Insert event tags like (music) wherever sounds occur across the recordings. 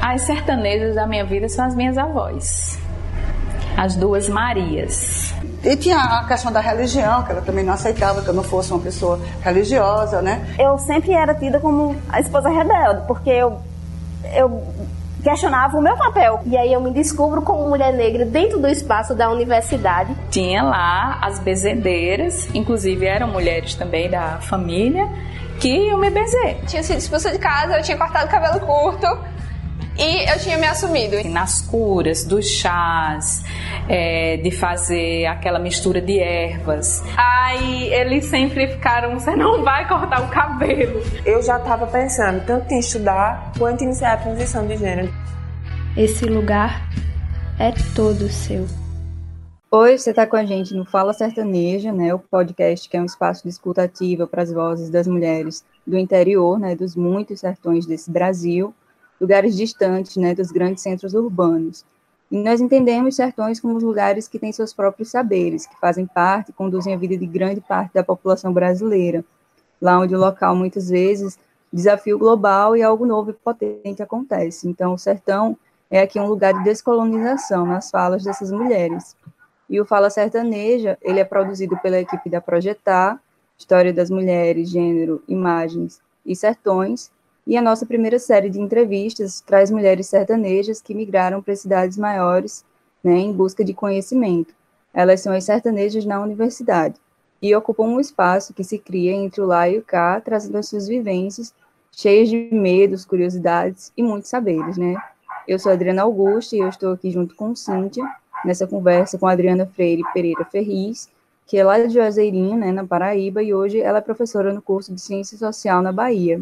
As sertanejas da minha vida são as minhas avós. As duas Marias. E tinha a questão da religião, que ela também não aceitava que eu não fosse uma pessoa religiosa, né? Eu sempre era tida como a esposa rebelde, porque eu, eu questionava o meu papel. E aí eu me descubro como mulher negra dentro do espaço da universidade. Tinha lá as bezedeiras, inclusive eram mulheres também da família, que iam me benzer. Tinha sido expulsa de casa, eu tinha cortado o cabelo curto e eu tinha me assumido. Nas curas, dos chás, é, de fazer aquela mistura de ervas. Aí eles sempre ficaram, você não vai cortar o cabelo. Eu já estava pensando tanto em estudar quanto em iniciar a transição de gênero. Esse lugar é todo seu. Oi, você está com a gente no Fala Sertaneja, né, o podcast que é um espaço de escuta ativa para as vozes das mulheres do interior, né, dos muitos sertões desse Brasil, lugares distantes, né, dos grandes centros urbanos. E nós entendemos sertões como os lugares que têm seus próprios saberes, que fazem parte conduzem a vida de grande parte da população brasileira, lá onde o local, muitas vezes, desafio global e algo novo e potente acontece. Então, o sertão é aqui um lugar de descolonização nas falas dessas mulheres. E o Fala Sertaneja, ele é produzido pela equipe da Projetar, História das Mulheres, Gênero, Imagens e Sertões, e a nossa primeira série de entrevistas traz mulheres sertanejas que migraram para cidades maiores né, em busca de conhecimento. Elas são as sertanejas na universidade e ocupam um espaço que se cria entre o lá e o cá, trazendo as suas vivências, cheias de medos, curiosidades e muitos saberes, né? Eu sou Adriana Augusta e eu estou aqui junto com Cíntia, nessa conversa com a Adriana Freire Pereira Ferriz, que é lá de Juazeirinho, né, na Paraíba, e hoje ela é professora no curso de Ciência Social na Bahia.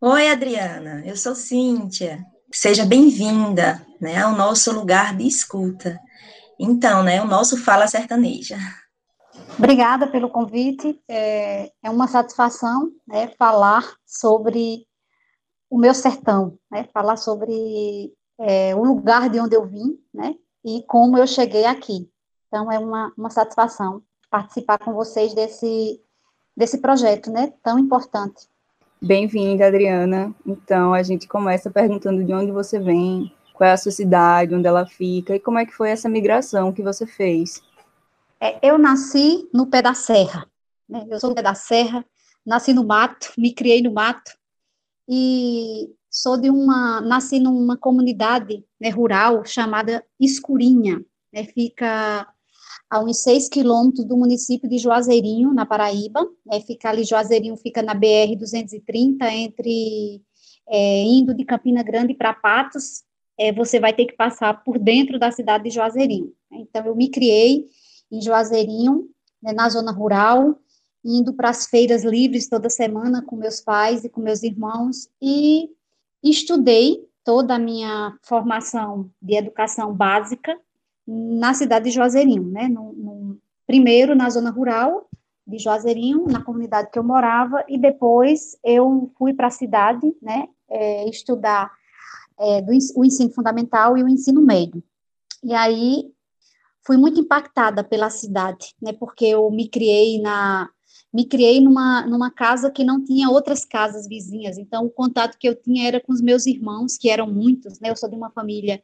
Oi, Adriana, eu sou Cíntia. Seja bem-vinda né, ao nosso lugar de escuta. Então, né, o nosso Fala Sertaneja. Obrigada pelo convite. É, é uma satisfação né, falar sobre o meu sertão, né, falar sobre é, o lugar de onde eu vim né, e como eu cheguei aqui. Então, é uma, uma satisfação participar com vocês desse, desse projeto né, tão importante. Bem-vinda, Adriana. Então, a gente começa perguntando de onde você vem, qual é a sua cidade, onde ela fica e como é que foi essa migração que você fez. É, eu nasci no pé da serra, né? Eu sou do pé da serra, nasci no mato, me criei no mato e sou de uma, nasci numa comunidade né, rural chamada Escurinha, né? Fica a uns 6 quilômetros do município de Juazeirinho, na Paraíba. É, fica ali, Juazeirinho fica na BR-230, entre é, indo de Campina Grande para Patos, é, você vai ter que passar por dentro da cidade de Juazeirinho. Então, eu me criei em Juazeirinho, né, na zona rural, indo para as feiras livres toda semana com meus pais e com meus irmãos, e estudei toda a minha formação de educação básica na cidade de Juazeirinho, né? No, no, primeiro na zona rural de Juazeirinho, na comunidade que eu morava, e depois eu fui para a cidade, né? É, estudar é, do, o ensino fundamental e o ensino médio. E aí fui muito impactada pela cidade, né? Porque eu me criei na me criei numa, numa casa que não tinha outras casas vizinhas, então o contato que eu tinha era com os meus irmãos, que eram muitos, né? Eu sou de uma família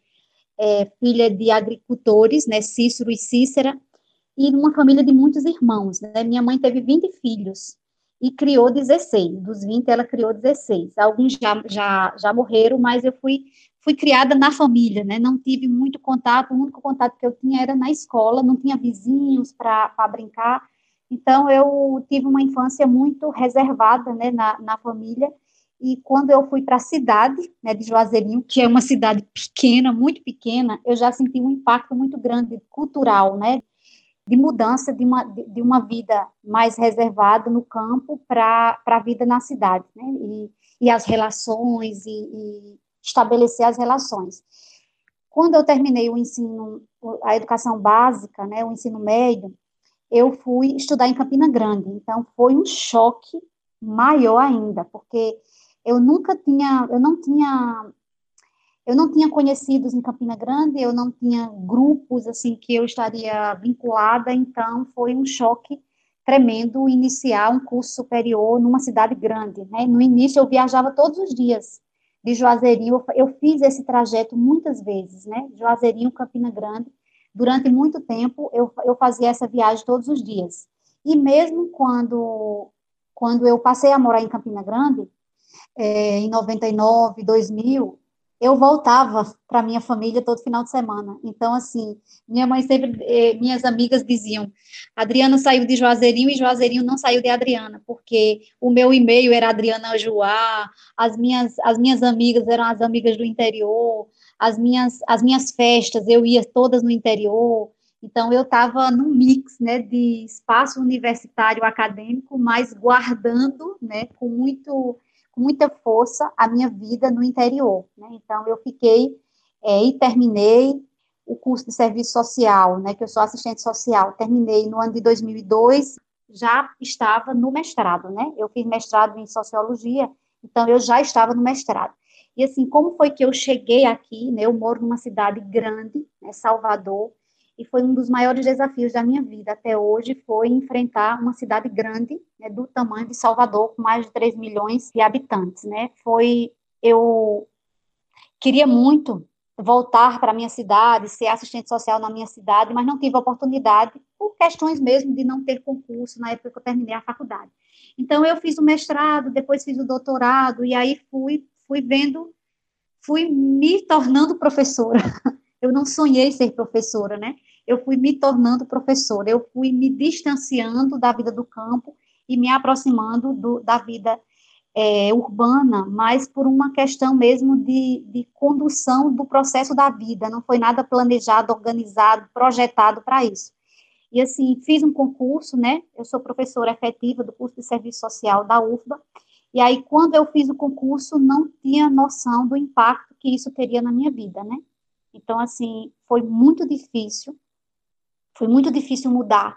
é, filha de agricultores, né, Cícero e Cícera, e numa família de muitos irmãos, né, minha mãe teve 20 filhos e criou 16, dos 20 ela criou 16, alguns já, já, já morreram, mas eu fui, fui criada na família, né, não tive muito contato, o único contato que eu tinha era na escola, não tinha vizinhos para brincar, então eu tive uma infância muito reservada, né, na, na família, e quando eu fui para a cidade né, de Juazeirinho, que é uma cidade pequena, muito pequena, eu já senti um impacto muito grande cultural, né? De mudança de uma, de uma vida mais reservada no campo para a vida na cidade, né? E, e as relações, e, e estabelecer as relações. Quando eu terminei o ensino, a educação básica, né, o ensino médio, eu fui estudar em Campina Grande. Então, foi um choque maior ainda, porque eu nunca tinha, eu não tinha, eu não tinha conhecidos em Campina Grande, eu não tinha grupos assim que eu estaria vinculada, então foi um choque tremendo iniciar um curso superior numa cidade grande, né? No início eu viajava todos os dias de Juazeirinho, eu, fiz esse trajeto muitas vezes, né? Juazeirinho, Campina Grande, durante muito tempo eu, eu fazia essa viagem todos os dias. E mesmo quando, quando eu passei a morar em Campina Grande, é, em 99, 2000, eu voltava para minha família todo final de semana. Então, assim, minha mãe sempre, eh, minhas amigas diziam, Adriana saiu de Juazeirinho e Juazeirinho não saiu de Adriana, porque o meu e-mail era Adriana Joá, as minhas, as minhas amigas eram as amigas do interior, as minhas, as minhas festas eu ia todas no interior. Então, eu estava no mix, né, de espaço universitário acadêmico, mas guardando, né, com muito com muita força a minha vida no interior. Né? Então, eu fiquei é, e terminei o curso de serviço social, né, que eu sou assistente social. Terminei no ano de 2002, já estava no mestrado, né? Eu fiz mestrado em sociologia, então eu já estava no mestrado. E assim, como foi que eu cheguei aqui, né? Eu moro numa cidade grande, né, Salvador, e foi um dos maiores desafios da minha vida até hoje, foi enfrentar uma cidade grande, né, do tamanho de Salvador, com mais de 3 milhões de habitantes, né, foi, eu queria muito voltar para a minha cidade, ser assistente social na minha cidade, mas não tive oportunidade, por questões mesmo de não ter concurso na época que eu terminei a faculdade. Então, eu fiz o mestrado, depois fiz o doutorado, e aí fui, fui vendo, fui me tornando professora, (laughs) eu não sonhei ser professora, né? Eu fui me tornando professora, eu fui me distanciando da vida do campo e me aproximando do, da vida é, urbana, mas por uma questão mesmo de, de condução do processo da vida, não foi nada planejado, organizado, projetado para isso. E assim, fiz um concurso, né? Eu sou professora efetiva do curso de serviço social da UFBA, e aí, quando eu fiz o concurso, não tinha noção do impacto que isso teria na minha vida, né? Então, assim, foi muito difícil, foi muito difícil mudar,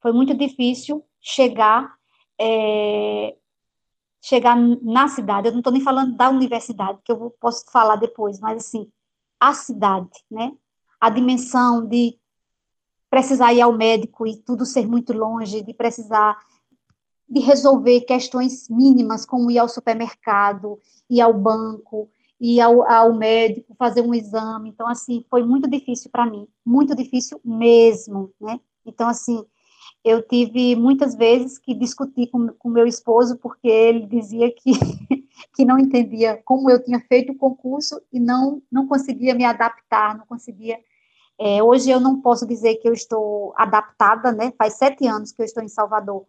foi muito difícil chegar, é, chegar na cidade. Eu não estou nem falando da universidade, que eu posso falar depois, mas assim, a cidade, né? A dimensão de precisar ir ao médico e tudo ser muito longe, de precisar de resolver questões mínimas, como ir ao supermercado, ir ao banco, ir ao, ao médico, fazer um exame. Então, assim, foi muito difícil para mim, muito difícil mesmo, né? Então, assim, eu tive muitas vezes que discutir com, com meu esposo, porque ele dizia que, (laughs) que não entendia como eu tinha feito o concurso e não, não conseguia me adaptar, não conseguia. É, hoje eu não posso dizer que eu estou adaptada, né? Faz sete anos que eu estou em Salvador,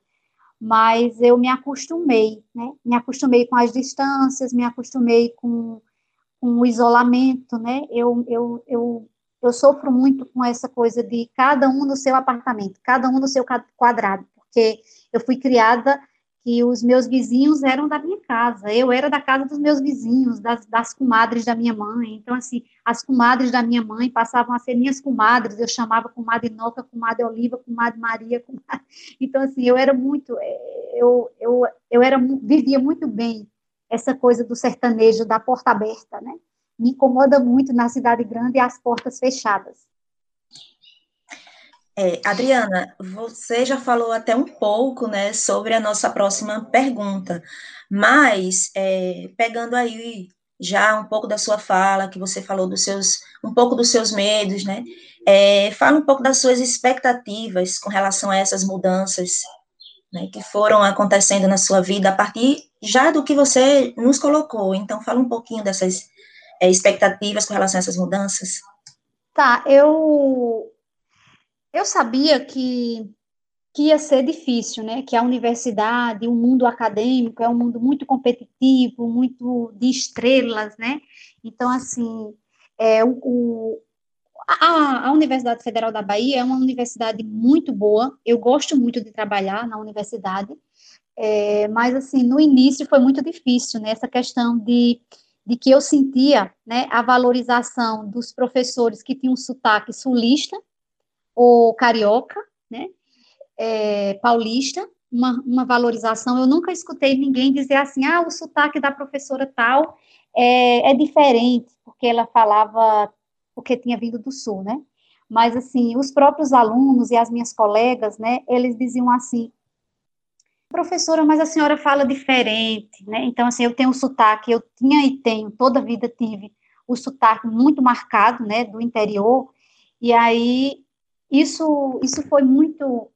mas eu me acostumei, né? Me acostumei com as distâncias, me acostumei com com o isolamento, né? Eu, eu, eu, eu sofro muito com essa coisa de cada um no seu apartamento, cada um no seu quadrado, porque eu fui criada que os meus vizinhos eram da minha casa, eu era da casa dos meus vizinhos, das, das comadres da minha mãe, então, assim, as comadres da minha mãe passavam a ser minhas comadres, eu chamava comadre Noca, comadre Oliva, comadre Maria, comadre... (laughs) então, assim, eu era muito, eh, eu, eu, eu era, vivia muito bem essa coisa do sertanejo da porta aberta, né? Me incomoda muito na cidade grande as portas fechadas. É, Adriana, você já falou até um pouco, né, sobre a nossa próxima pergunta, mas é, pegando aí já um pouco da sua fala, que você falou dos seus, um pouco dos seus medos, né, é, fala um pouco das suas expectativas com relação a essas mudanças né, que foram acontecendo na sua vida a partir já do que você nos colocou. Então, fala um pouquinho dessas é, expectativas com relação a essas mudanças. Tá, eu eu sabia que que ia ser difícil, né? Que a universidade, o mundo acadêmico é um mundo muito competitivo, muito de estrelas, né? Então, assim, é, o, a, a, Universidade Federal da Bahia é uma universidade muito boa, eu gosto muito de trabalhar na universidade, é, mas, assim, no início foi muito difícil, né, essa questão de, de que eu sentia, né, a valorização dos professores que tinham sotaque sulista ou carioca, né, é, paulista, uma, uma valorização, eu nunca escutei ninguém dizer assim, ah, o sotaque da professora tal é, é diferente, porque ela falava porque tinha vindo do Sul, né? Mas, assim, os próprios alunos e as minhas colegas, né, eles diziam assim, professora, mas a senhora fala diferente, né? Então, assim, eu tenho um sotaque, eu tinha e tenho, toda a vida tive o sotaque muito marcado, né, do interior, e aí isso, isso foi muito,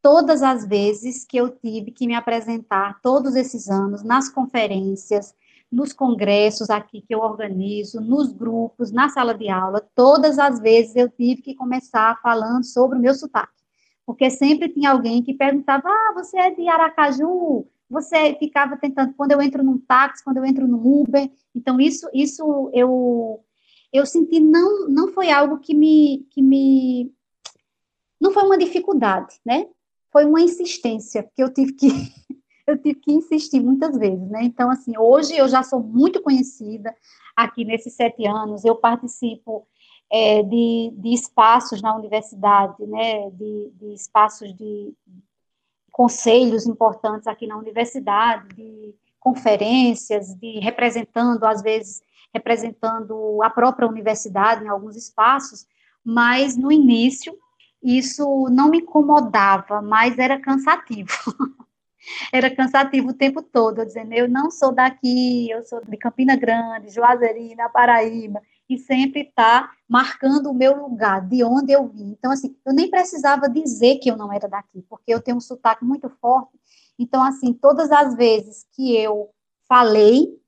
todas as vezes que eu tive que me apresentar, todos esses anos, nas conferências, nos congressos aqui que eu organizo, nos grupos, na sala de aula, todas as vezes eu tive que começar falando sobre o meu sotaque porque sempre tinha alguém que perguntava: ah, você é de Aracaju? Você ficava tentando, quando eu entro num táxi, quando eu entro no Uber. Então, isso, isso eu, eu senti, não, não foi algo que me, que me. Não foi uma dificuldade, né? Foi uma insistência, que eu tive que. (laughs) eu tive que insistir muitas vezes, né? Então, assim, hoje eu já sou muito conhecida aqui nesses sete anos, eu participo é, de, de, espaços na universidade, né, de, de, espaços de conselhos importantes aqui na universidade, de conferências, de representando, às vezes, representando a própria universidade em alguns espaços, mas no início isso não me incomodava, mas era cansativo. (laughs) era cansativo o tempo todo, dizendo, eu não sou daqui, eu sou de Campina Grande, Juazeirinho, Paraíba, e sempre está marcando o meu lugar, de onde eu vim. Então, assim, eu nem precisava dizer que eu não era daqui, porque eu tenho um sotaque muito forte. Então, assim, todas as vezes que eu falei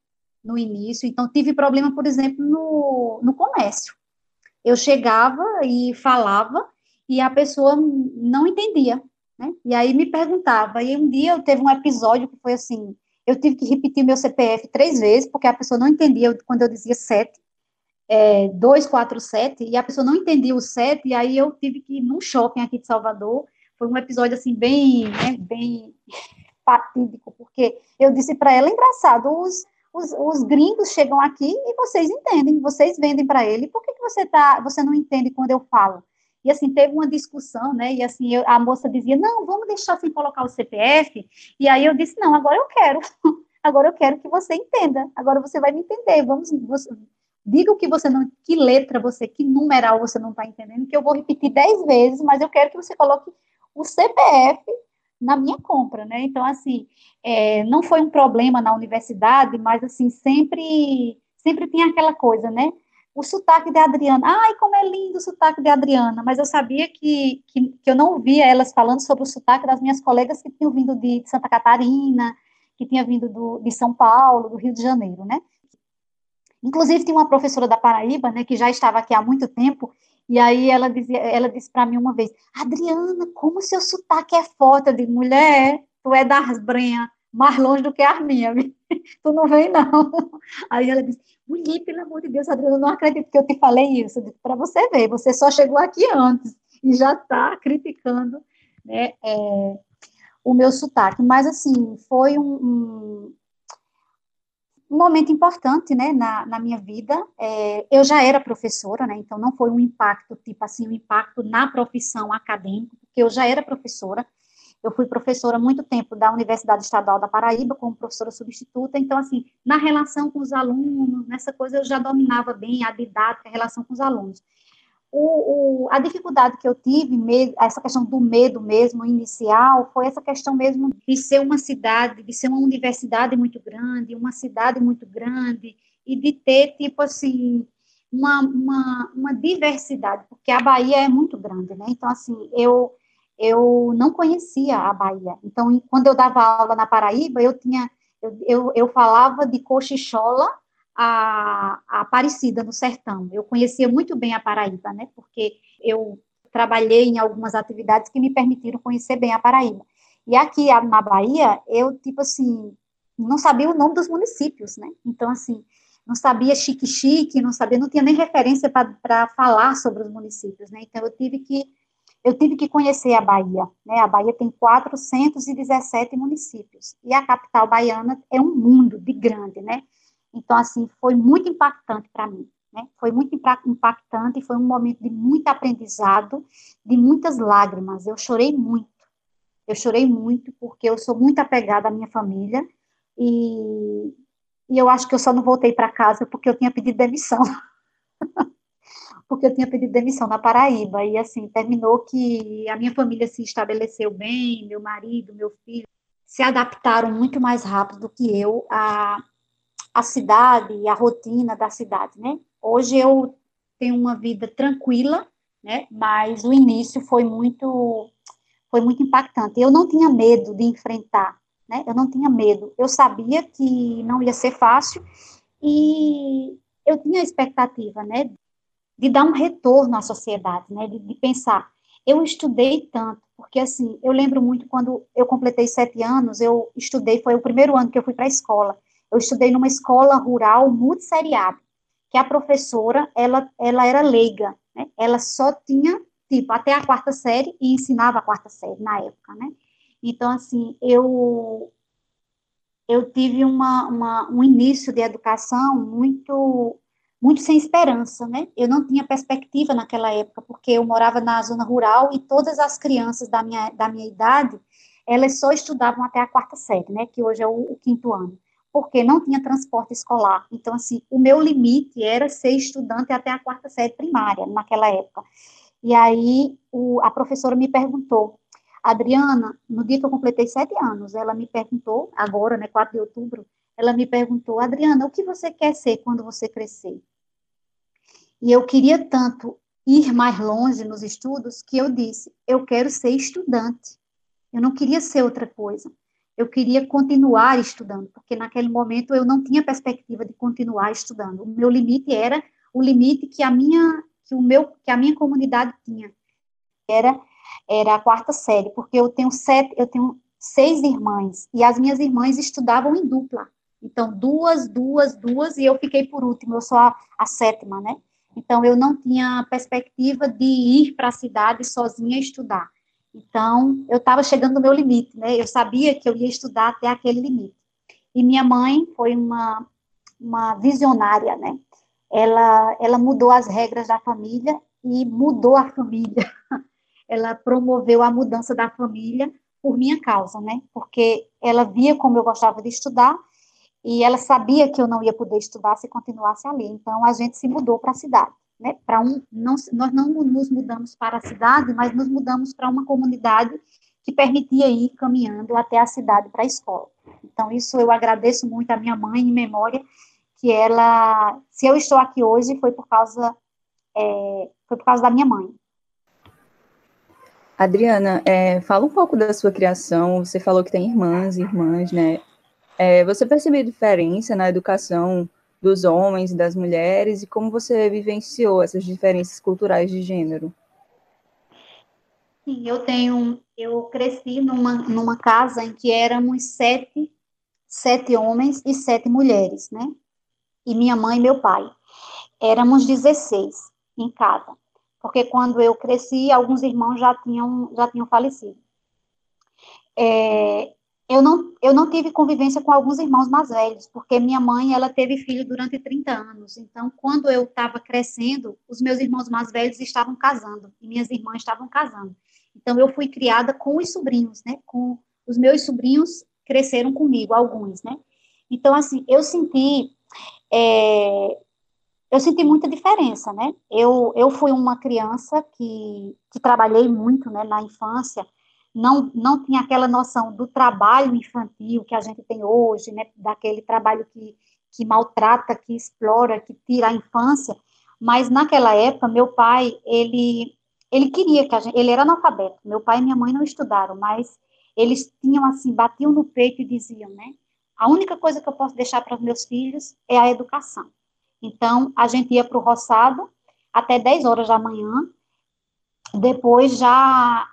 no início, então tive problema, por exemplo, no, no comércio. Eu chegava e falava e a pessoa não entendia, né? E aí me perguntava. E um dia eu teve um episódio que foi assim, eu tive que repetir meu CPF três vezes, porque a pessoa não entendia quando eu dizia sete é, 247, e a pessoa não entendia o 7, e aí eu tive que ir num shopping aqui de Salvador, foi um episódio, assim, bem, né, bem (laughs) fatídico, porque eu disse para ela, engraçado, os, os, os, gringos chegam aqui e vocês entendem, vocês vendem para ele, por que, que você, tá, você não entende quando eu falo? E assim, teve uma discussão, né? E assim, eu, a moça dizia, não, vamos deixar sem colocar o CPF. E aí eu disse, não, agora eu quero. (laughs) Agora eu quero que você entenda. Agora você vai me entender. Vamos, Diga o que você não, que letra você, que numeral você não está entendendo, que eu vou repetir dez vezes, mas eu quero que você coloque o CPF na minha compra, né? Então, assim, é, não foi um problema na universidade, mas, assim, sempre, sempre tinha aquela coisa, né? O sotaque de Adriana, ai, como é lindo o sotaque de Adriana, mas eu sabia que, que, que eu não via elas falando sobre o sotaque das minhas colegas que tinham vindo de Santa Catarina, que tinha vindo do, de São Paulo, do Rio de Janeiro, né? Inclusive, tem uma professora da Paraíba, né, que já estava aqui há muito tempo, e aí ela, dizia, ela disse para mim uma vez, Adriana, como seu sotaque é forte, eu digo, mulher, tu é das brenhas, mais longe do que as minhas, (laughs) tu não vem não. Aí ela disse, mulher, pelo amor de Deus, Adriana, eu não acredito que eu te falei isso, para você ver, você só chegou aqui antes, e já está criticando, né, é, o meu sotaque, mas assim, foi um, um um momento importante, né, na, na minha vida. É, eu já era professora, né, então não foi um impacto, tipo assim, um impacto na profissão acadêmica, porque eu já era professora. Eu fui professora muito tempo da Universidade Estadual da Paraíba, como professora substituta, então, assim, na relação com os alunos, nessa coisa eu já dominava bem a didática, a relação com os alunos o, o, a dificuldade que eu tive, essa questão do medo mesmo inicial, foi essa questão mesmo de ser uma cidade, de ser uma universidade muito grande, uma cidade muito grande, e de ter, tipo assim, uma, uma, uma diversidade, porque a Bahia é muito grande, né? Então, assim, eu, eu não conhecia a Bahia. Então, quando eu dava aula na Paraíba, eu tinha, eu, eu, eu falava de cochichola, a, a Aparecida, no sertão. Eu conhecia muito bem a Paraíba, né, porque eu trabalhei em algumas atividades que me permitiram conhecer bem a Paraíba. E aqui na Bahia, eu, tipo assim, não sabia o nome dos municípios, né? Então, assim, não sabia chique-chique, não sabia, não tinha nem referência para falar sobre os municípios, né? Então, eu tive que eu tive que conhecer a Bahia, né? A Bahia tem 417 municípios e a capital baiana é um mundo de grande, né? Então, assim, foi muito impactante para mim. Né? Foi muito impactante, foi um momento de muito aprendizado, de muitas lágrimas. Eu chorei muito. Eu chorei muito porque eu sou muito apegada à minha família e, e eu acho que eu só não voltei para casa porque eu tinha pedido demissão. (laughs) porque eu tinha pedido demissão na Paraíba e assim terminou que a minha família se estabeleceu bem, meu marido, meu filho se adaptaram muito mais rápido do que eu à, à cidade e à rotina da cidade, né? Hoje eu tenho uma vida tranquila, né? Mas o início foi muito foi muito impactante. Eu não tinha medo de enfrentar, né? Eu não tinha medo. Eu sabia que não ia ser fácil e eu tinha a expectativa, né? De dar um retorno à sociedade, né? De, de pensar, eu estudei tanto, porque assim, eu lembro muito quando eu completei sete anos, eu estudei, foi o primeiro ano que eu fui para a escola. Eu estudei numa escola rural multisseriada, que a professora, ela, ela era leiga, né? Ela só tinha, tipo, até a quarta série e ensinava a quarta série na época, né? Então, assim, eu eu tive uma, uma, um início de educação muito muito sem esperança, né? Eu não tinha perspectiva naquela época, porque eu morava na zona rural e todas as crianças da minha, da minha idade, elas só estudavam até a quarta série, né? Que hoje é o, o quinto ano, porque não tinha transporte escolar. Então, assim, o meu limite era ser estudante até a quarta série primária, naquela época. E aí, o, a professora me perguntou, Adriana, no dia que eu completei sete anos, ela me perguntou, agora, né, 4 de outubro, ela me perguntou, Adriana, o que você quer ser quando você crescer? E eu queria tanto ir mais longe nos estudos que eu disse: eu quero ser estudante. Eu não queria ser outra coisa. Eu queria continuar estudando, porque naquele momento eu não tinha perspectiva de continuar estudando. O meu limite era o limite que a minha que o meu que a minha comunidade tinha. Era era a quarta série, porque eu tenho sete, eu tenho seis irmãs e as minhas irmãs estudavam em dupla. Então, duas, duas, duas, e eu fiquei por último, eu sou a, a sétima, né? Então, eu não tinha perspectiva de ir para a cidade sozinha estudar. Então, eu estava chegando no meu limite, né? Eu sabia que eu ia estudar até aquele limite. E minha mãe foi uma, uma visionária, né? Ela, ela mudou as regras da família e mudou a família. (laughs) Ela promoveu a mudança da família por minha causa, né? Porque ela via como eu gostava de estudar e ela sabia que eu não ia poder estudar se continuasse ali. Então a gente se mudou para a cidade, né? Para um, não, nós não nos mudamos para a cidade, mas nos mudamos para uma comunidade que permitia ir caminhando até a cidade para a escola. Então isso eu agradeço muito à minha mãe em memória que ela, se eu estou aqui hoje foi por causa é, foi por causa da minha mãe. Adriana, é, fala um pouco da sua criação. Você falou que tem irmãs e irmãs, né? É, você percebeu diferença na educação dos homens e das mulheres e como você vivenciou essas diferenças culturais de gênero? Sim, eu tenho, eu cresci numa, numa casa em que éramos sete, sete homens e sete mulheres, né? E minha mãe e meu pai. Éramos 16 em casa, porque quando eu cresci, alguns irmãos já tinham, já tinham falecido. É, eu não, eu não tive convivência com alguns irmãos mais velhos, porque minha mãe, ela teve filho durante 30 anos. Então, quando eu estava crescendo, os meus irmãos mais velhos estavam casando e minhas irmãs estavam casando. Então, eu fui criada com os sobrinhos, né? Com os meus sobrinhos cresceram comigo, alguns, né? Então, assim, eu senti é, eu senti muita diferença, né? Eu, eu fui uma criança que, que trabalhei muito, né, na infância, não, não tinha aquela noção do trabalho infantil que a gente tem hoje, né, daquele trabalho que, que maltrata, que explora, que tira a infância, mas naquela época, meu pai, ele, ele queria que a gente, ele era analfabeto, meu pai e minha mãe não estudaram, mas eles tinham assim, batiam no peito e diziam, né, a única coisa que eu posso deixar para os meus filhos é a educação. Então, a gente ia para o roçado até 10 horas da manhã, depois já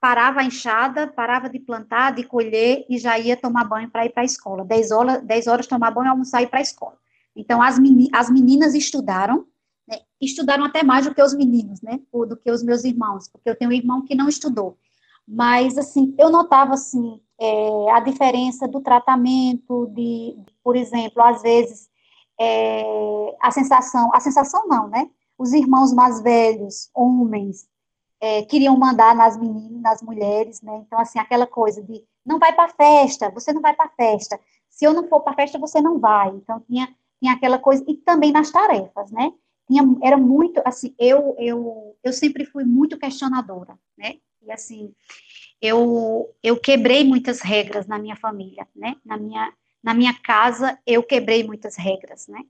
parava a enxada, parava de plantar, de colher e já ia tomar banho para ir para a escola. 10 horas, 10 horas tomar banho, almoçar e ir para a escola. Então, as, meni as meninas estudaram, né, estudaram até mais do que os meninos, né, do que os meus irmãos, porque eu tenho um irmão que não estudou. Mas, assim, eu notava, assim, é, a diferença do tratamento, de, por exemplo, às vezes, é, a sensação, a sensação não, né, os irmãos mais velhos, homens, é, queriam mandar nas meninas, nas mulheres, né? Então, assim, aquela coisa de não vai para festa, você não vai para festa. Se eu não for para festa, você não vai. Então, tinha, tinha aquela coisa, e também nas tarefas, né? Tinha, era muito, assim, eu, eu, eu sempre fui muito questionadora, né? E, assim, eu, eu quebrei muitas regras na minha família, né? Na minha, na minha casa, eu quebrei muitas regras, né?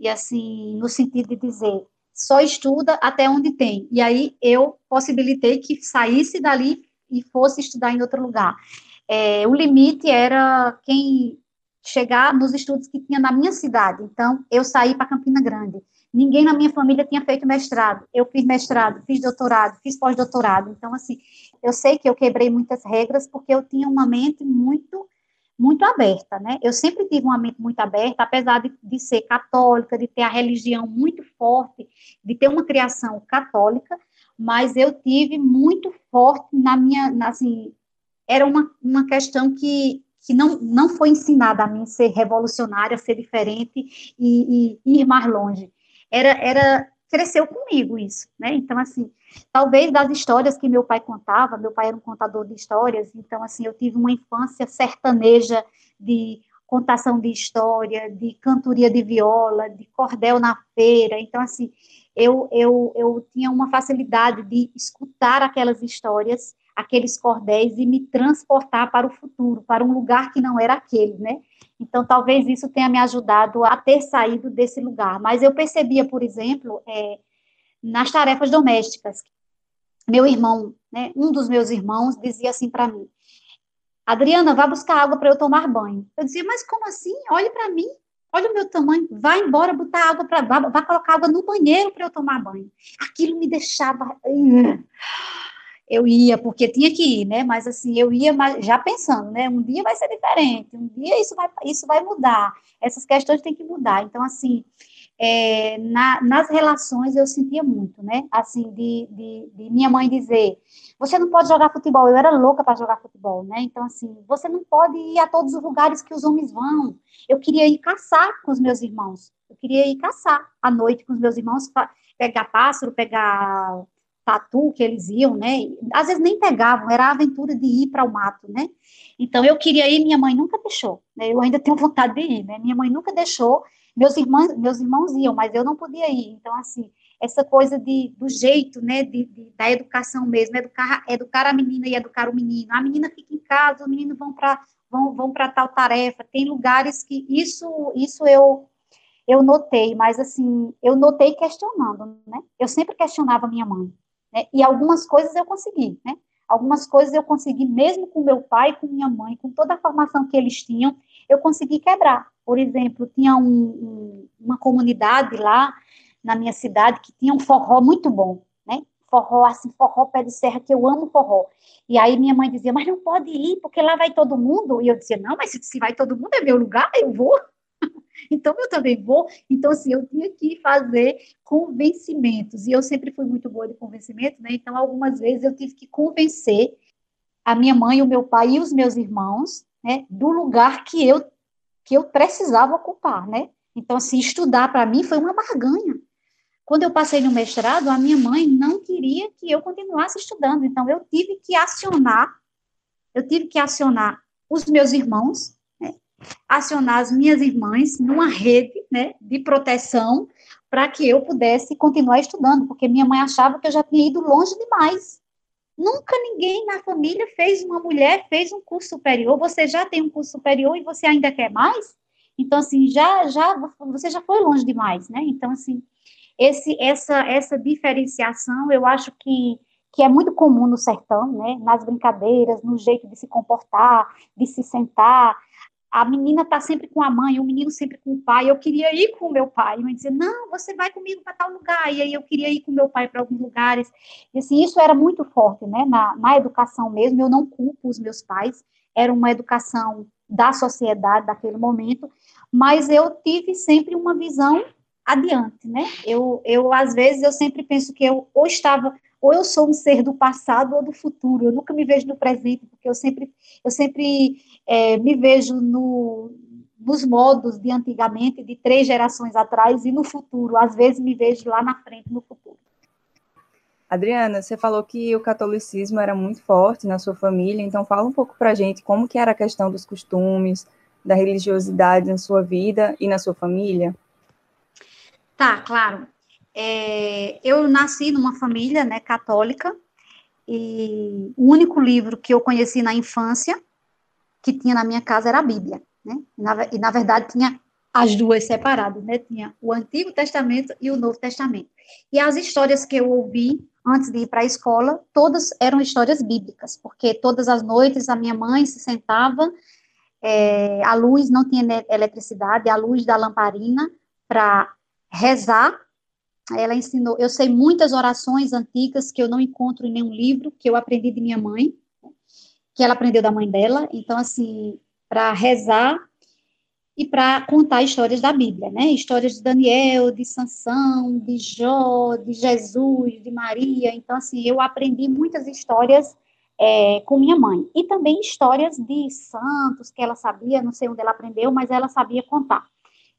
E assim, no sentido de dizer, só estuda até onde tem. E aí eu possibilitei que saísse dali e fosse estudar em outro lugar. É, o limite era quem chegar nos estudos que tinha na minha cidade. Então, eu saí para Campina Grande. Ninguém na minha família tinha feito mestrado. Eu fiz mestrado, fiz doutorado, fiz pós-doutorado. Então, assim, eu sei que eu quebrei muitas regras porque eu tinha uma mente muito muito aberta, né? Eu sempre tive uma mente muito aberta, apesar de, de ser católica, de ter a religião muito forte, de ter uma criação católica, mas eu tive muito forte na minha, na, assim, era uma, uma questão que, que não, não foi ensinada a mim ser revolucionária, ser diferente e, e ir mais longe. Era, era cresceu comigo isso, né? Então, assim, talvez das histórias que meu pai contava, meu pai era um contador de histórias, então, assim, eu tive uma infância sertaneja de contação de história, de cantoria de viola, de cordel na feira, então, assim, eu, eu, eu tinha uma facilidade de escutar aquelas histórias, aqueles cordéis e me transportar para o futuro, para um lugar que não era aquele, né? Então, talvez isso tenha me ajudado a ter saído desse lugar. Mas eu percebia, por exemplo, é, nas tarefas domésticas, meu irmão, né, um dos meus irmãos, dizia assim para mim: Adriana, vá buscar água para eu tomar banho. Eu dizia, mas como assim? Olhe para mim, olha o meu tamanho, vá embora botar água para. Vá, vá colocar água no banheiro para eu tomar banho. Aquilo me deixava. Eu ia porque tinha que ir, né? Mas assim, eu ia já pensando, né? Um dia vai ser diferente, um dia isso vai, isso vai mudar, essas questões têm que mudar. Então, assim, é, na, nas relações eu sentia muito, né? Assim, de, de, de, minha mãe dizer: você não pode jogar futebol. Eu era louca para jogar futebol, né? Então, assim, você não pode ir a todos os lugares que os homens vão. Eu queria ir caçar com os meus irmãos. Eu queria ir caçar à noite com os meus irmãos, pegar pássaro, pegar tatu que eles iam, né? Às vezes nem pegavam, era a aventura de ir para o mato, né? Então eu queria ir, minha mãe nunca deixou, né? Eu ainda tenho (laughs) vontade de ir, né? Minha mãe nunca deixou. Meus irmãos, meus irmãos iam, mas eu não podia ir. Então assim, essa coisa de, do jeito, né, de, de, da educação mesmo, educar, educar a menina e educar o menino. A menina fica em casa, os meninos vão para vão, vão para tal tarefa. Tem lugares que isso isso eu eu notei, mas assim, eu notei questionando, né? Eu sempre questionava minha mãe. Né? E algumas coisas eu consegui, né? Algumas coisas eu consegui, mesmo com meu pai, com minha mãe, com toda a formação que eles tinham, eu consegui quebrar. Por exemplo, tinha um, um, uma comunidade lá na minha cidade que tinha um forró muito bom, né? Forró, assim, forró pé de serra, que eu amo forró. E aí minha mãe dizia, mas não pode ir, porque lá vai todo mundo. E eu dizia, não, mas se, vai todo mundo, é meu lugar, eu vou. Então, eu também vou. Então, assim, eu tinha que fazer convencimentos. E eu sempre fui muito boa de convencimento, né? Então, algumas vezes eu tive que convencer a minha mãe, o meu pai e os meus irmãos, né, do lugar que eu que eu precisava ocupar, né? Então, assim, estudar para mim foi uma barganha. Quando eu passei no mestrado, a minha mãe não queria que eu continuasse estudando. Então, eu tive que acionar, eu tive que acionar os meus irmãos, acionar as minhas irmãs numa rede né, de proteção para que eu pudesse continuar estudando, porque minha mãe achava que eu já tinha ido longe demais. Nunca ninguém na família fez uma mulher, fez um curso superior, você já tem um curso superior e você ainda quer mais? Então, assim, já, já, você já foi longe demais, né? Então, assim, esse, essa, essa diferenciação, eu acho que, que é muito comum no sertão, né? Nas brincadeiras, no jeito de se comportar, de se sentar, a menina está sempre com a mãe, o menino sempre com o pai. Eu queria ir com o meu pai. Eu dizia, não, você vai comigo para tal lugar. E aí eu queria ir com meu pai para alguns lugares. E assim, isso era muito forte, né? Na, na educação mesmo. Eu não culpo os meus pais. Era uma educação da sociedade daquele momento. Mas eu tive sempre uma visão adiante, né? Eu, eu às vezes, eu sempre penso que eu ou estava ou eu sou um ser do passado ou do futuro. Eu nunca me vejo no presente, porque eu sempre, eu sempre é, me vejo no, nos modos de antigamente, de três gerações atrás, e no futuro. Às vezes me vejo lá na frente, no futuro. Adriana, você falou que o catolicismo era muito forte na sua família, então fala um pouco para a gente como que era a questão dos costumes, da religiosidade na sua vida e na sua família. Tá, claro. É, eu nasci numa família né, católica e o único livro que eu conheci na infância que tinha na minha casa era a Bíblia, né? E na, e, na verdade tinha as duas separadas, né? Tinha o Antigo Testamento e o Novo Testamento. E as histórias que eu ouvi antes de ir para a escola, todas eram histórias bíblicas, porque todas as noites a minha mãe se sentava, é, a luz não tinha eletricidade, a luz da lamparina para rezar. Ela ensinou, eu sei muitas orações antigas que eu não encontro em nenhum livro, que eu aprendi de minha mãe, que ela aprendeu da mãe dela. Então, assim, para rezar e para contar histórias da Bíblia, né? Histórias de Daniel, de Sansão, de Jó, de Jesus, de Maria. Então, assim, eu aprendi muitas histórias é, com minha mãe. E também histórias de santos que ela sabia, não sei onde ela aprendeu, mas ela sabia contar.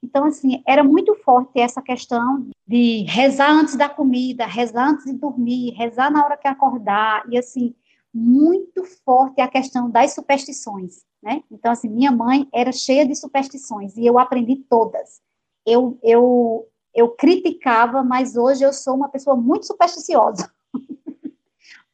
Então, assim, era muito forte essa questão de rezar antes da comida, rezar antes de dormir, rezar na hora que acordar, e assim, muito forte a questão das superstições né? Então, assim, minha mãe era cheia de superstições e eu aprendi todas. Eu, eu, eu criticava, mas hoje eu sou uma pessoa muito supersticiosa. (laughs)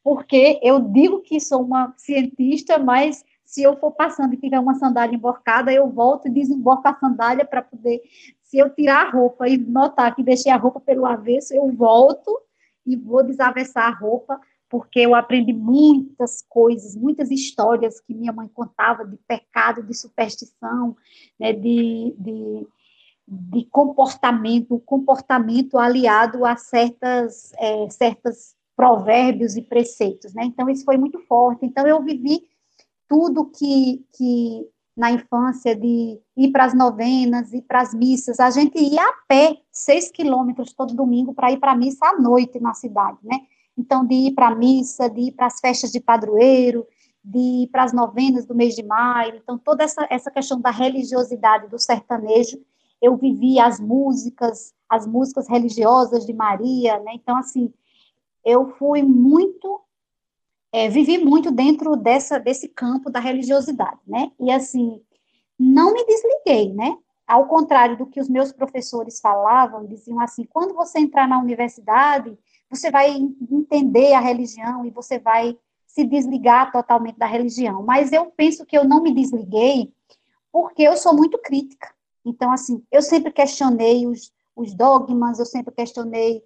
Porque eu digo que sou uma cientista, mas se eu for passando e tiver uma sandália emborcada, eu volto e desemborco a sandália para poder. Se eu tirar a roupa e notar que deixei a roupa pelo avesso, eu volto e vou desavessar a roupa porque eu aprendi muitas coisas, muitas histórias que minha mãe contava de pecado, de superstição, né, de, de, de comportamento, comportamento aliado a certas, é, certas provérbios e preceitos, né? Então isso foi muito forte. Então eu vivi tudo que, que na infância de ir para as novenas, ir para as missas, a gente ia a pé seis quilômetros todo domingo para ir para a missa à noite na cidade, né? Então, de ir para a missa, de ir para as festas de padroeiro, de ir para as novenas do mês de maio. Então, toda essa, essa questão da religiosidade do sertanejo, eu vivi as músicas, as músicas religiosas de Maria, né? Então, assim, eu fui muito, é, vivi muito dentro dessa, desse campo da religiosidade, né? E, assim, não me desliguei, né? Ao contrário do que os meus professores falavam, diziam assim, quando você entrar na universidade, você vai entender a religião e você vai se desligar totalmente da religião. Mas eu penso que eu não me desliguei porque eu sou muito crítica. Então, assim, eu sempre questionei os, os dogmas, eu sempre questionei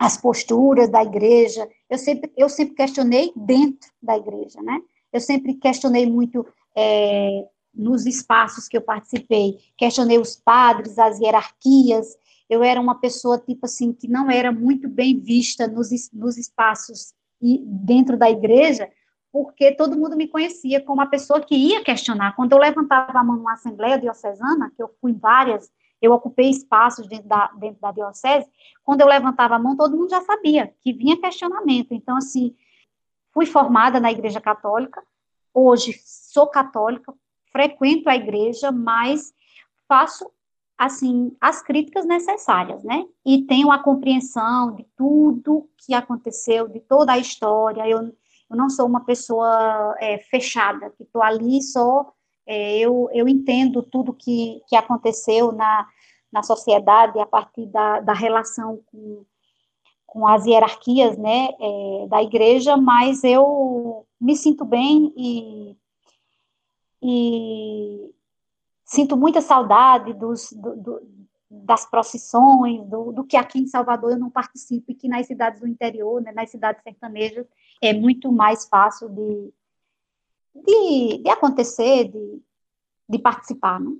as posturas da igreja, eu sempre, eu sempre questionei dentro da igreja, né? Eu sempre questionei muito é, nos espaços que eu participei, questionei os padres, as hierarquias, eu era uma pessoa, tipo assim, que não era muito bem vista nos, nos espaços e dentro da igreja, porque todo mundo me conhecia como uma pessoa que ia questionar. Quando eu levantava a mão numa assembleia diocesana, que eu fui em várias, eu ocupei espaços dentro da, dentro da diocese, quando eu levantava a mão, todo mundo já sabia que vinha questionamento. Então, assim, fui formada na igreja católica, hoje sou católica, frequento a igreja, mas faço assim, as críticas necessárias, né? E tenho a compreensão de tudo que aconteceu, de toda a história. Eu, eu não sou uma pessoa é, fechada, que estou ali só. É, eu, eu entendo tudo que, que aconteceu na, na sociedade a partir da, da relação com, com as hierarquias né, é, da igreja, mas eu me sinto bem e, e sinto muita saudade dos, do, do, das procissões, do, do, que aqui em Salvador eu não participo, e que nas cidades do interior, né, nas cidades sertanejas, é muito mais fácil de, de, de acontecer, de, de participar. Né?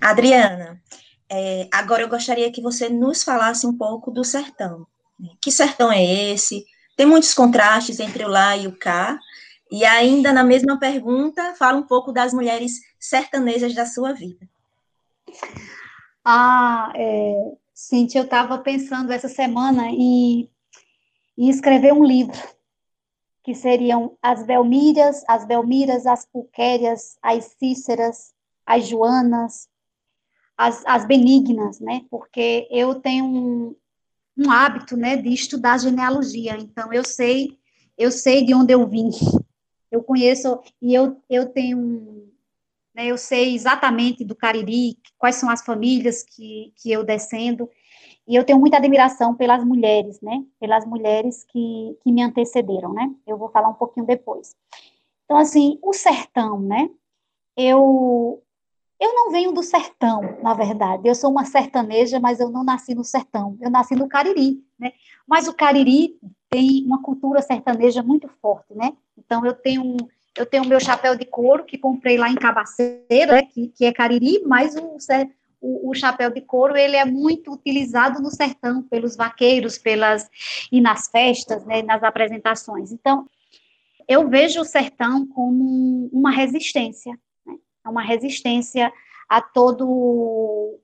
Adriana, é, agora eu gostaria que você nos falasse um pouco do sertão. Que sertão é esse? Tem muitos contrastes entre o lá e o cá, e ainda na mesma pergunta, fala um pouco das mulheres sertanejas da sua vida. Ah, é, Cintia, eu estava pensando essa semana em, em, escrever um livro, que seriam as Belmiras, as Belmiras, as Pulquérias, as Cíceras, as Joanas, as, as Benignas, né? Porque eu tenho um, um hábito, né, de estudar genealogia, então eu sei, eu sei de onde eu vim, eu conheço e eu, eu tenho, né, eu sei exatamente do Cariri, quais são as famílias que, que eu descendo, E eu tenho muita admiração pelas mulheres, né? Pelas mulheres que, que me antecederam, né? Eu vou falar um pouquinho depois. Então, assim, o sertão, né? Eu, eu não venho do sertão, na verdade. Eu sou uma sertaneja, mas eu não nasci no sertão. Eu nasci no Cariri, né? Mas o Cariri tem uma cultura sertaneja muito forte, né? Então, eu tenho eu tenho meu chapéu de couro que comprei lá em Cabaceira, né, que, que é Cariri, mas o, o, o, chapéu de couro ele é muito utilizado no sertão pelos vaqueiros, pelas e nas festas, né, nas apresentações. Então, eu vejo o sertão como uma resistência, né, uma resistência a todo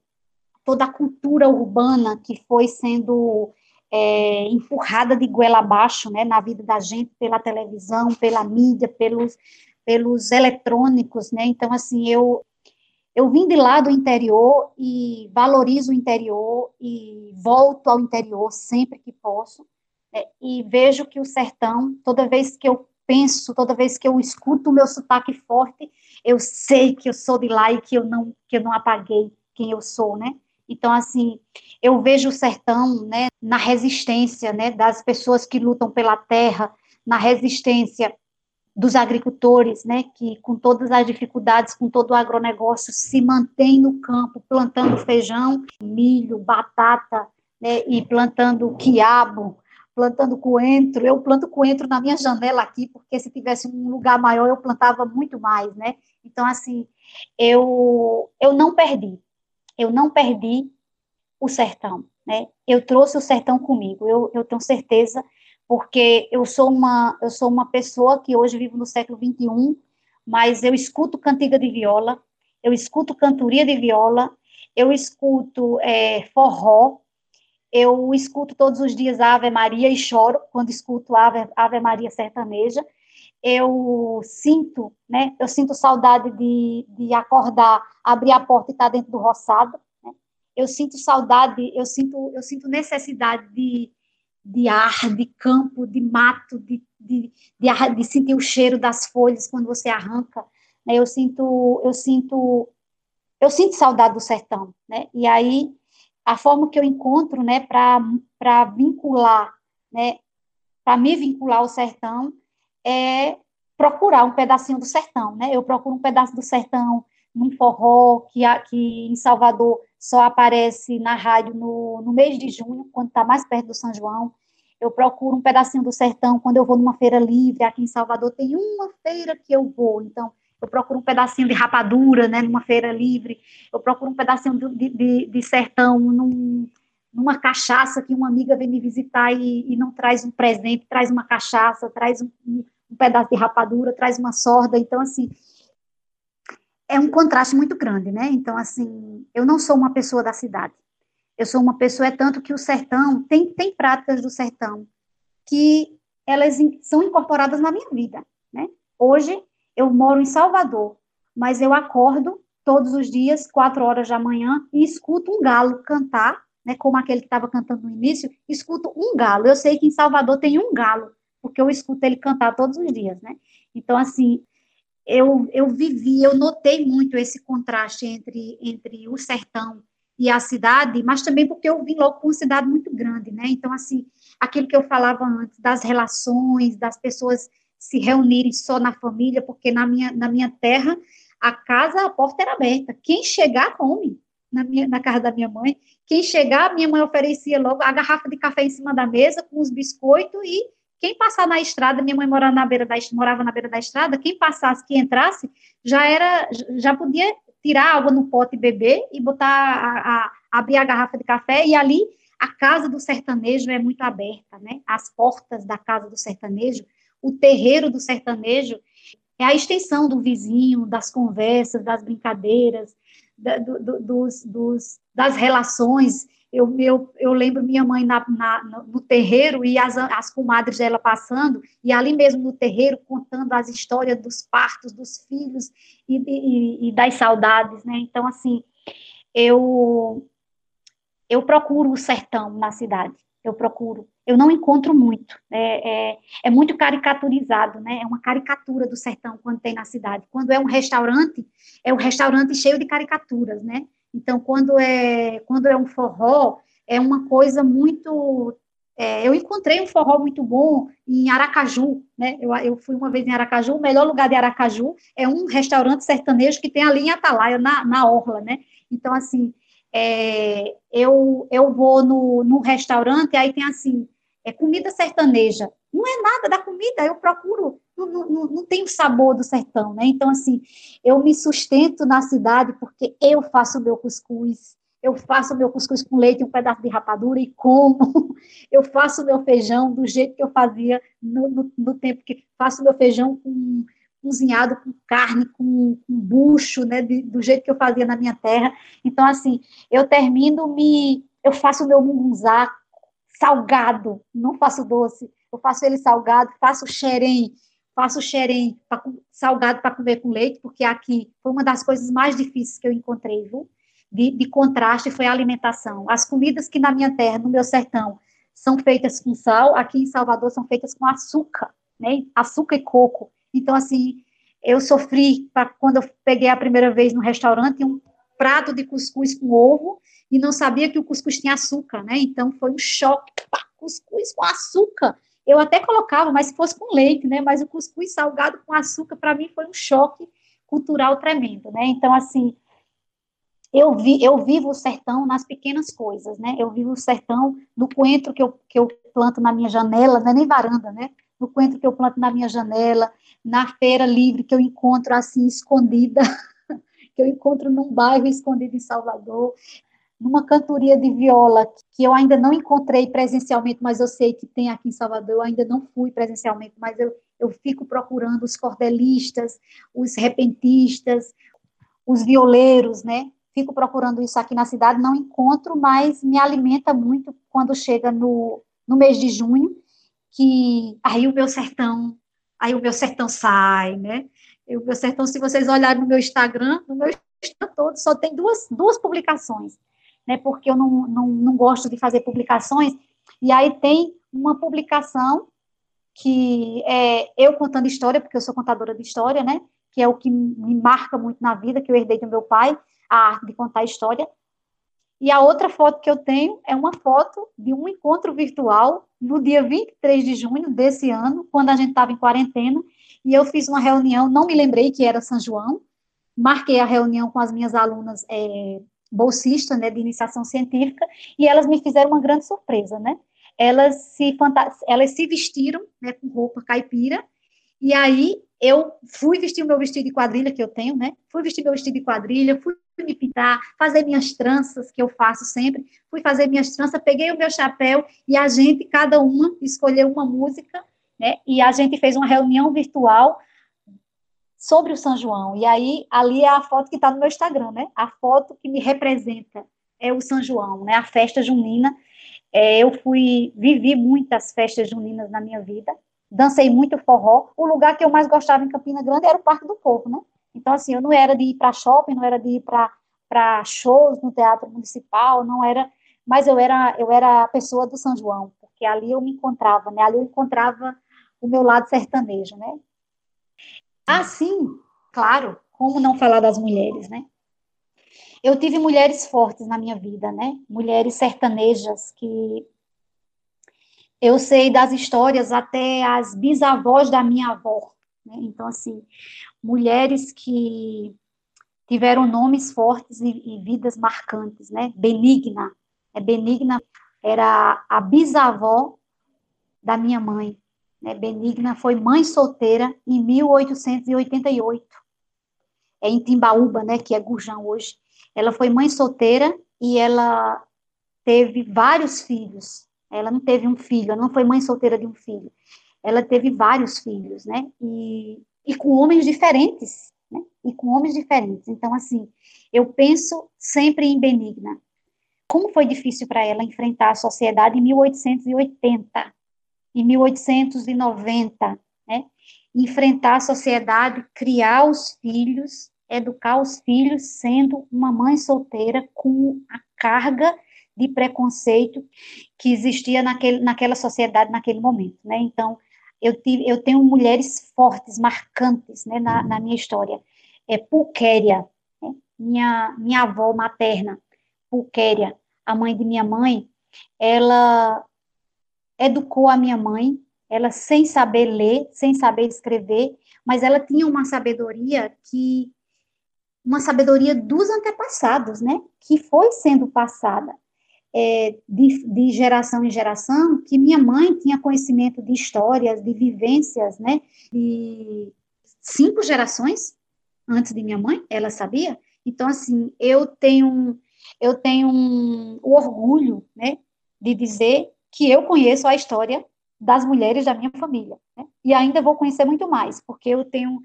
toda a cultura urbana que foi sendo é, empurrada de goela abaixo, né, na vida da gente pela televisão, pela mídia, pelos, pelos eletrônicos, né, então, assim, eu, eu vim de lá do interior e valorizo o interior e volto ao interior sempre que posso, né, e vejo que o sertão, toda vez que eu penso, toda vez que eu escuto o meu sotaque forte, eu sei que eu sou de lá e que eu não, que eu não apaguei quem eu sou, né, então, assim, eu vejo o sertão, né, na resistência, né, das pessoas que lutam pela terra, na resistência dos agricultores, né, que com todas as dificuldades, com todo o agronegócio, se mantém no campo, plantando feijão, milho, batata, né, e plantando quiabo, plantando coentro. Eu planto coentro na minha janela aqui, porque se tivesse um lugar maior, eu plantava muito mais, né? Então, assim, eu, eu não perdi, eu não perdi o sertão, né? Eu trouxe o sertão comigo, eu, eu tenho certeza, porque eu sou uma eu sou uma pessoa que hoje vivo no século 21, mas eu escuto cantiga de viola, eu escuto cantoria de viola, eu escuto é, forró, eu escuto todos os dias Ave Maria e choro quando escuto Ave, Ave Maria sertaneja, eu sinto, né? Eu sinto saudade de, de acordar, abrir a porta e estar dentro do roçado. Né? Eu sinto saudade, eu sinto, eu sinto necessidade de, de ar, de campo, de mato, de, de, de, de sentir o cheiro das folhas quando você arranca. Né? Eu sinto, eu sinto, eu sinto saudade do sertão, né? E aí a forma que eu encontro, né, para vincular, né, para me vincular ao sertão é procurar um pedacinho do sertão, né? Eu procuro um pedaço do sertão num forró que, em Salvador só aparece na rádio no, no mês de junho, quando está mais perto do São João. Eu procuro um pedacinho do sertão quando eu vou numa feira livre. Aqui em Salvador tem uma feira que eu vou, então eu procuro um pedacinho de rapadura, né, numa feira livre. Eu procuro um pedacinho de, de, de sertão num, numa cachaça que uma amiga vem me visitar e, e não traz um presente, traz uma cachaça, traz um, um, um pedaço de rapadura, traz uma sorda. Então, assim, é um contraste muito grande, né? Então, assim, eu não sou uma pessoa da cidade. Eu sou uma pessoa, é tanto que o sertão, tem, tem práticas do sertão que elas são incorporadas na minha vida, né? Hoje, eu moro em Salvador, mas eu acordo todos os dias, quatro horas da manhã, e escuto um galo cantar, né, como aquele que estava cantando no início, escuto um galo. Eu sei que em Salvador tem um galo, porque eu escuto ele cantar todos os dias, né? Então, assim, eu, eu vivi, eu notei muito esse contraste entre, entre o sertão e a cidade, mas também porque eu vim logo com uma cidade muito grande, né? Então, assim, aquilo que eu falava antes, das relações, das pessoas se reunirem só na família, porque na minha, na minha terra, a casa, a porta era aberta. Quem chegar, come. Na, minha, na casa da minha mãe. Quem chegar, minha mãe oferecia logo a garrafa de café em cima da mesa, com os biscoitos e quem passar na estrada, minha mãe morava na beira da, morava na beira da estrada, quem passasse, que entrasse, já era, já podia tirar água no pote e beber e botar, a, a, abrir a garrafa de café e ali a casa do sertanejo é muito aberta, né? As portas da casa do sertanejo, o terreiro do sertanejo é a extensão do vizinho, das conversas, das brincadeiras, da, do, do, dos, dos, das relações eu, eu, eu lembro minha mãe na, na, no terreiro e as, as comadres dela passando, e ali mesmo no terreiro contando as histórias dos partos dos filhos e, e, e das saudades, né? Então, assim, eu, eu procuro o sertão na cidade, eu procuro. Eu não encontro muito, é, é, é muito caricaturizado, né? É uma caricatura do sertão quando tem na cidade. Quando é um restaurante, é um restaurante cheio de caricaturas, né? Então, quando é, quando é um forró, é uma coisa muito é, eu encontrei um forró muito bom em Aracaju, né? Eu, eu, fui uma vez em Aracaju, o melhor lugar de Aracaju é um restaurante sertanejo que tem ali em Atalaia, na, na Orla, né? Então, assim, é, eu, eu vou no, no restaurante, aí tem assim, é comida sertaneja. Não é nada da comida, eu procuro, não, não, não tem o sabor do sertão, né? Então, assim, eu me sustento na cidade porque eu faço o meu cuscuz, eu faço meu cuscuz com leite um pedaço de rapadura e como. (laughs) Eu faço meu feijão do jeito que eu fazia no, no, no tempo que faço meu feijão com cozinhado com carne, com, com bucho, né, de, do jeito que eu fazia na minha terra. Então, assim, eu termino me, eu faço o meu mungunzá salgado, não faço doce, eu faço ele salgado, faço xerém, faço xerém pra, salgado para comer com leite, porque aqui foi uma das coisas mais difíceis que eu encontrei, viu? de, de contraste foi a alimentação. As comidas que na minha terra, no meu sertão, são feitas com sal, aqui em Salvador são feitas com açúcar, né? Açúcar e coco. Então, assim, eu sofri pra, quando eu peguei a primeira vez no restaurante um prato de cuscuz com ovo e não sabia que o cuscuz tinha açúcar, né? Então foi um choque, pá, cuscuz com açúcar. Eu até colocava, mas se fosse com leite, né? Mas o cuscuz salgado com açúcar para mim foi um choque cultural tremendo, né? Então assim, eu, vi, eu vivo o sertão nas pequenas coisas, né? Eu vivo o sertão no coentro que eu, que eu planto na minha janela, não é nem varanda, né? No coentro que eu planto na minha janela, na feira livre que eu encontro assim escondida, (laughs) que eu encontro num bairro escondido em Salvador, numa cantoria de viola que eu ainda não encontrei presencialmente, mas eu sei que tem aqui em Salvador, eu ainda não fui presencialmente, mas eu, eu fico procurando os cordelistas, os repentistas, os violeiros, né? fico procurando isso aqui na cidade, não encontro, mas me alimenta muito quando chega no, no mês de junho, que aí o meu sertão, aí o meu sertão sai, né? O meu sertão, se vocês olharem no meu Instagram, no meu Instagram todo só tem duas, duas publicações, né? Porque eu não, não, não gosto de fazer publicações, e aí tem uma publicação que é eu contando história, porque eu sou contadora de história, né? Que é o que me marca muito na vida, que eu herdei do meu pai, a arte de contar história. E a outra foto que eu tenho é uma foto de um encontro virtual no dia 23 de junho desse ano, quando a gente estava em quarentena, e eu fiz uma reunião, não me lembrei que era São João, marquei a reunião com as minhas alunas é, bolsistas, né, de iniciação científica, e elas me fizeram uma grande surpresa, né? Elas se, elas se vestiram né, com roupa caipira, e aí eu fui vestir o meu vestido de quadrilha que eu tenho, né? Fui vestir meu vestido de quadrilha, fui me pintar, fazer minhas tranças, que eu faço sempre. Fui fazer minhas tranças, peguei o meu chapéu e a gente, cada uma, escolheu uma música, né? E a gente fez uma reunião virtual sobre o São João. E aí, ali é a foto que está no meu Instagram, né? A foto que me representa é o São João, né? A festa junina. É, eu fui, vivi muitas festas juninas na minha vida, dancei muito forró. O lugar que eu mais gostava em Campina Grande era o Parque do Povo, né? Então, assim, eu não era de ir para shopping, não era de ir para shows no Teatro Municipal, não era, mas eu era, eu era a pessoa do São João, porque ali eu me encontrava, né? Ali eu encontrava o meu lado sertanejo, né? Assim, claro, como não falar das mulheres, né? Eu tive mulheres fortes na minha vida, né? Mulheres sertanejas que eu sei das histórias até as bisavós da minha avó. Né? Então, assim, mulheres que tiveram nomes fortes e, e vidas marcantes, né? Benigna, é Benigna era a bisavó da minha mãe. Né? Benigna foi mãe solteira em 1888, é em Timbaúba, né? Que é Gurjão hoje. Ela foi mãe solteira e ela teve vários filhos. Ela não teve um filho, ela não foi mãe solteira de um filho. Ela teve vários filhos, né? E, e com homens diferentes, né? E com homens diferentes. Então, assim, eu penso sempre em Benigna. Como foi difícil para ela enfrentar a sociedade em 1880, em 1890, né? Enfrentar a sociedade, criar os filhos, educar os filhos sendo uma mãe solteira com a carga de preconceito que existia naquele, naquela sociedade naquele momento, né? Então, eu, tive, eu tenho mulheres fortes, marcantes, né, na, na minha história. É Pulquéria, né? minha, minha avó materna, Pulquéria, a mãe de minha mãe, ela educou a minha mãe, ela sem saber ler, sem saber escrever, mas ela tinha uma sabedoria que uma sabedoria dos antepassados, né? Que foi sendo passada é, de, de, geração em geração, que minha mãe tinha conhecimento de histórias, de vivências, né? De cinco gerações antes de minha mãe, ela sabia. Então, assim, eu tenho, eu tenho um, o orgulho, né? De dizer que eu conheço a história das mulheres da minha família, né? E ainda vou conhecer muito mais, porque eu tenho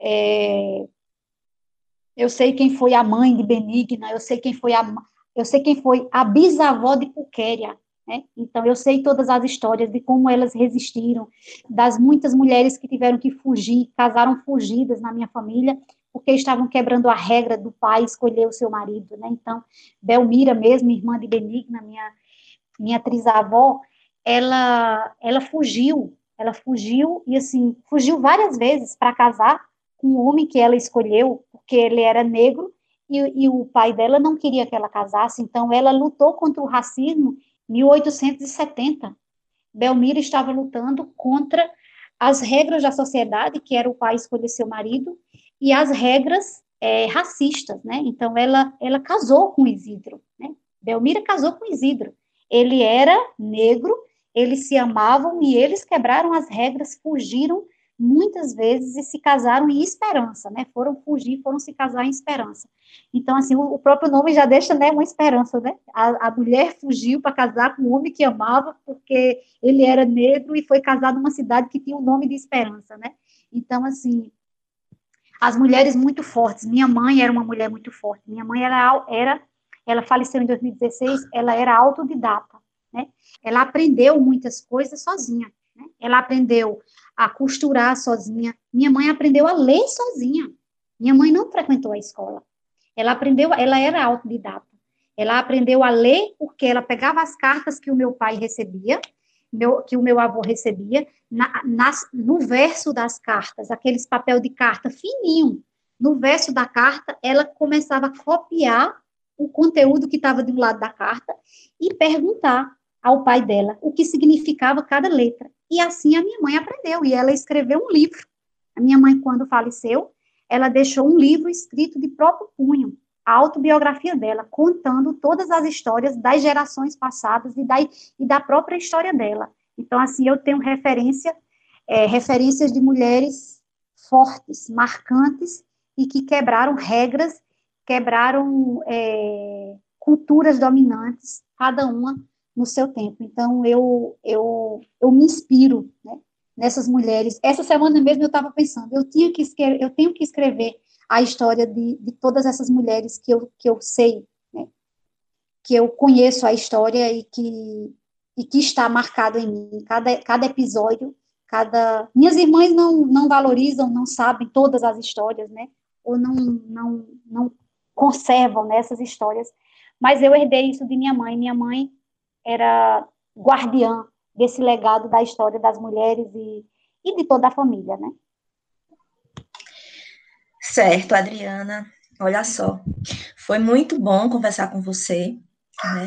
é, eu sei quem foi a mãe de Benigna, eu sei quem foi a, eu sei quem foi a bisavó de Puquéria, né? Então, eu sei todas as histórias de como elas resistiram, das muitas mulheres que tiveram que fugir, casaram fugidas na minha família, porque estavam quebrando a regra do pai escolher o seu marido, né? Então, Belmira mesmo, irmã de Benigna, minha, minha trisavó, ela, ela fugiu, ela fugiu, e assim, fugiu várias vezes para casar com o homem que ela escolheu, porque ele era negro, e, e, o pai dela não queria que ela casasse, então ela lutou contra o racismo em 1870. Belmira estava lutando contra as regras da sociedade, que era o pai escolher seu marido, e as regras é, racistas, né? Então ela ela casou com Isidro, né? Belmira casou com Isidro. Ele era negro, eles se amavam e eles quebraram as regras, fugiram muitas vezes e se casaram em esperança, né? Foram fugir, foram se casar em esperança. Então, assim, o, próprio nome já deixa, né, uma esperança, né? A, a mulher fugiu para casar com um homem que amava, porque ele era negro e foi casado numa cidade que tinha o um nome de esperança, né? Então, assim, as mulheres muito fortes. Minha mãe era uma mulher muito forte. Minha mãe era, era ela faleceu em 2016, ela era autodidata, né? Ela aprendeu muitas coisas sozinha. Né? Ela aprendeu a costurar sozinha. Minha mãe aprendeu a ler sozinha. Minha mãe não frequentou a escola. Ela aprendeu, ela era autodidata. Ela aprendeu a ler porque ela pegava as cartas que o meu pai recebia, meu, que o meu avô recebia, na, nas, no verso das cartas, aqueles papel de carta fininho. No verso da carta, ela começava a copiar o conteúdo que estava de um lado da carta e perguntar ao pai dela o que significava cada letra. E assim a minha mãe aprendeu, e ela escreveu um livro. A minha mãe, quando faleceu, ela deixou um livro escrito de próprio punho, a autobiografia dela, contando todas as histórias das gerações passadas e da, e da própria história dela. Então, assim, eu tenho referência, é, referências de mulheres fortes, marcantes, e que quebraram regras, quebraram é, culturas dominantes, cada uma no seu tempo. Então, eu, eu, eu me inspiro né, nessas mulheres. Essa semana mesmo eu estava pensando, eu, tinha que escrever, eu tenho que escrever a história de, de todas essas mulheres que eu, que eu sei, né, que eu conheço a história e que, e que está marcado em mim. Cada, cada episódio, cada... Minhas irmãs não, não valorizam, não sabem todas as histórias, né? Ou não, não, não conservam nessas histórias. Mas eu herdei isso de minha mãe. Minha mãe era guardiã desse legado da história das mulheres e, e de toda a família, né? Certo, Adriana. Olha só, foi muito bom conversar com você, né?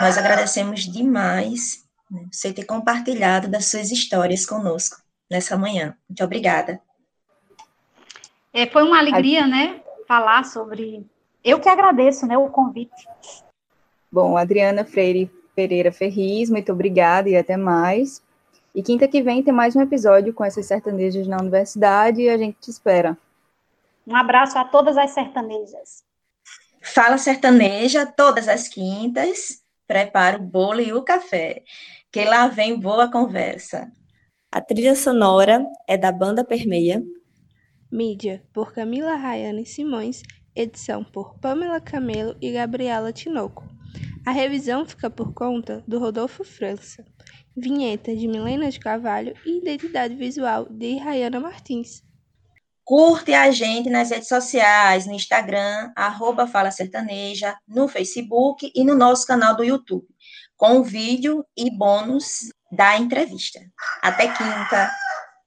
Nós agradecemos demais né, você ter compartilhado das suas histórias conosco nessa manhã. Muito obrigada. É, foi uma alegria, né, falar sobre. Eu que agradeço, né, o convite. Bom, Adriana Freire Pereira Ferriz, muito obrigada e até mais. E quinta que vem tem mais um episódio com essas sertanejas na universidade e a gente te espera. Um abraço a todas as sertanejas. Fala sertaneja todas as quintas. Prepara o bolo e o café, que lá vem boa conversa. A trilha sonora é da Banda Permeia. Mídia por Camila Rayane Simões, edição por Pamela Camelo e Gabriela Tinoco. A revisão fica por conta do Rodolfo França, vinheta de Milena de Carvalho e identidade visual de Rayana Martins. Curte a gente nas redes sociais, no Instagram, arroba Fala Sertaneja, no Facebook e no nosso canal do YouTube, com vídeo e bônus da entrevista. Até quinta!